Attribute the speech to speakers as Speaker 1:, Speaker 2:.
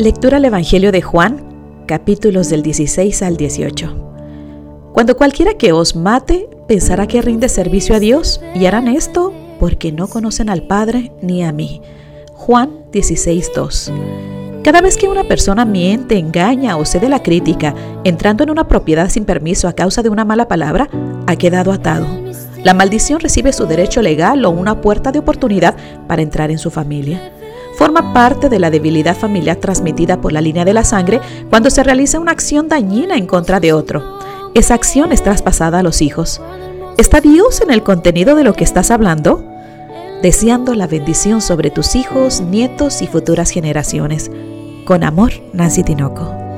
Speaker 1: Lectura al Evangelio de Juan, capítulos del 16 al 18. Cuando cualquiera que os mate pensará que rinde servicio a Dios y harán esto porque no conocen al Padre ni a mí. Juan 16:2. Cada vez que una persona miente, engaña o cede la crítica, entrando en una propiedad sin permiso a causa de una mala palabra, ha quedado atado. La maldición recibe su derecho legal o una puerta de oportunidad para entrar en su familia forma parte de la debilidad familiar transmitida por la línea de la sangre cuando se realiza una acción dañina en contra de otro. Esa acción es traspasada a los hijos. ¿Está Dios en el contenido de lo que estás hablando? Deseando la bendición sobre tus hijos, nietos y futuras generaciones. Con amor, Nancy Tinoco.